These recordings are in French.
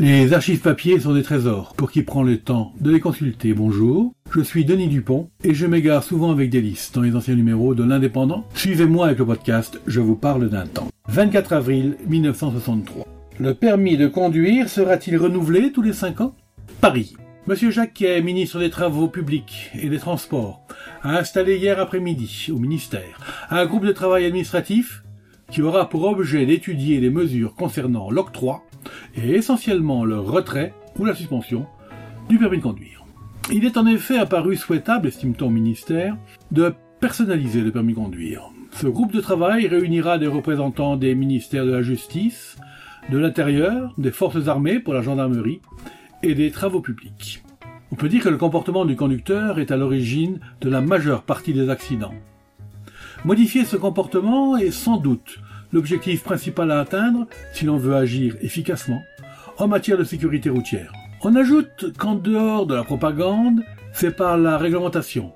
Les archives papier sont des trésors pour qui prend le temps de les consulter. Bonjour, je suis Denis Dupont et je m'égare souvent avec des listes dans les anciens numéros de l'Indépendant. Suivez-moi avec le podcast Je vous parle d'un temps. 24 avril 1963. Le permis de conduire sera-t-il renouvelé tous les 5 ans? Paris. Monsieur Jacquet, ministre des Travaux publics et des Transports, a installé hier après-midi au ministère un groupe de travail administratif qui aura pour objet d'étudier les mesures concernant l'octroi et essentiellement le retrait ou la suspension du permis de conduire. Il est en effet apparu souhaitable, estime-t-on ministère, de personnaliser le permis de conduire. Ce groupe de travail réunira des représentants des ministères de la Justice, de l'Intérieur, des Forces armées pour la gendarmerie et des travaux publics. On peut dire que le comportement du conducteur est à l'origine de la majeure partie des accidents. Modifier ce comportement est sans doute l'objectif principal à atteindre si l'on veut agir efficacement en matière de sécurité routière. On ajoute qu'en dehors de la propagande, c'est par la réglementation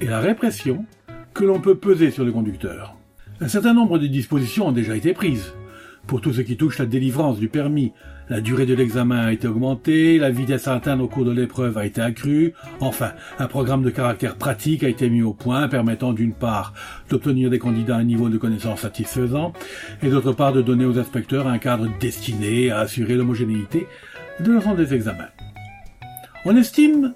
et la répression que l'on peut peser sur le conducteur. Un certain nombre de dispositions ont déjà été prises. Pour tout ce qui touche la délivrance du permis, la durée de l'examen a été augmentée, la vitesse à atteindre au cours de l'épreuve a été accrue, enfin, un programme de caractère pratique a été mis au point permettant d'une part d'obtenir des candidats un niveau de connaissance satisfaisant et d'autre part de donner aux inspecteurs un cadre destiné à assurer l'homogénéité de l'ensemble des examens. On estime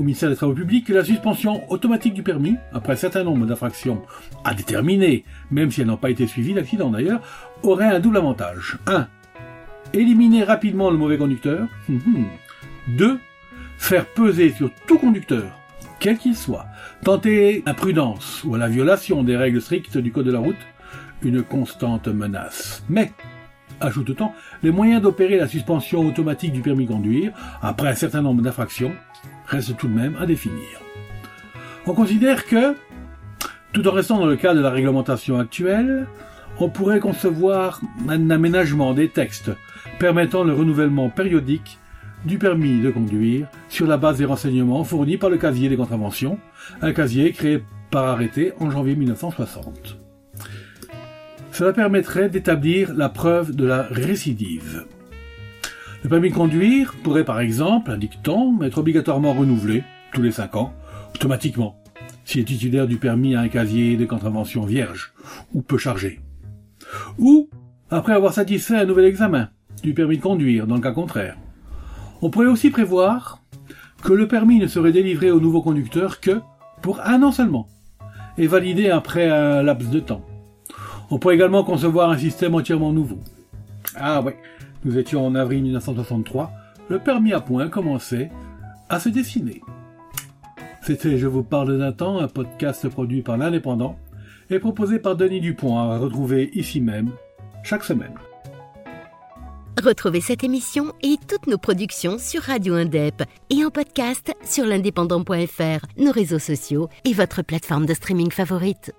au ministère des Travaux publics la suspension automatique du permis, après un certain nombre d'infractions à déterminer, même si elles n'ont pas été suivies d'accident d'ailleurs, aurait un double avantage. 1. Éliminer rapidement le mauvais conducteur. 2. Faire peser sur tout conducteur, quel qu'il soit, tenter l'imprudence ou la violation des règles strictes du code de la route, une constante menace. Mais, ajoute-t-on, les moyens d'opérer la suspension automatique du permis de conduire, après un certain nombre d'infractions, reste tout de même à définir. On considère que, tout en restant dans le cadre de la réglementation actuelle, on pourrait concevoir un aménagement des textes permettant le renouvellement périodique du permis de conduire sur la base des renseignements fournis par le casier des contraventions, un casier créé par arrêté en janvier 1960. Cela permettrait d'établir la preuve de la récidive. Le permis de conduire pourrait par exemple, indique-t-on, être obligatoirement renouvelé tous les 5 ans, automatiquement, si le titulaire du permis a un casier de contravention vierge ou peu chargé. Ou après avoir satisfait un nouvel examen du permis de conduire dans le cas contraire. On pourrait aussi prévoir que le permis ne serait délivré au nouveau conducteur que pour un an seulement et validé après un laps de temps. On pourrait également concevoir un système entièrement nouveau. Ah ouais, nous étions en avril 1963, le permis à point commençait à se dessiner. C'était Je vous parle d'un temps, un podcast produit par l'Indépendant et proposé par Denis Dupont à retrouver ici même chaque semaine. Retrouvez cette émission et toutes nos productions sur Radio Indep et en podcast sur l'indépendant.fr, nos réseaux sociaux et votre plateforme de streaming favorite.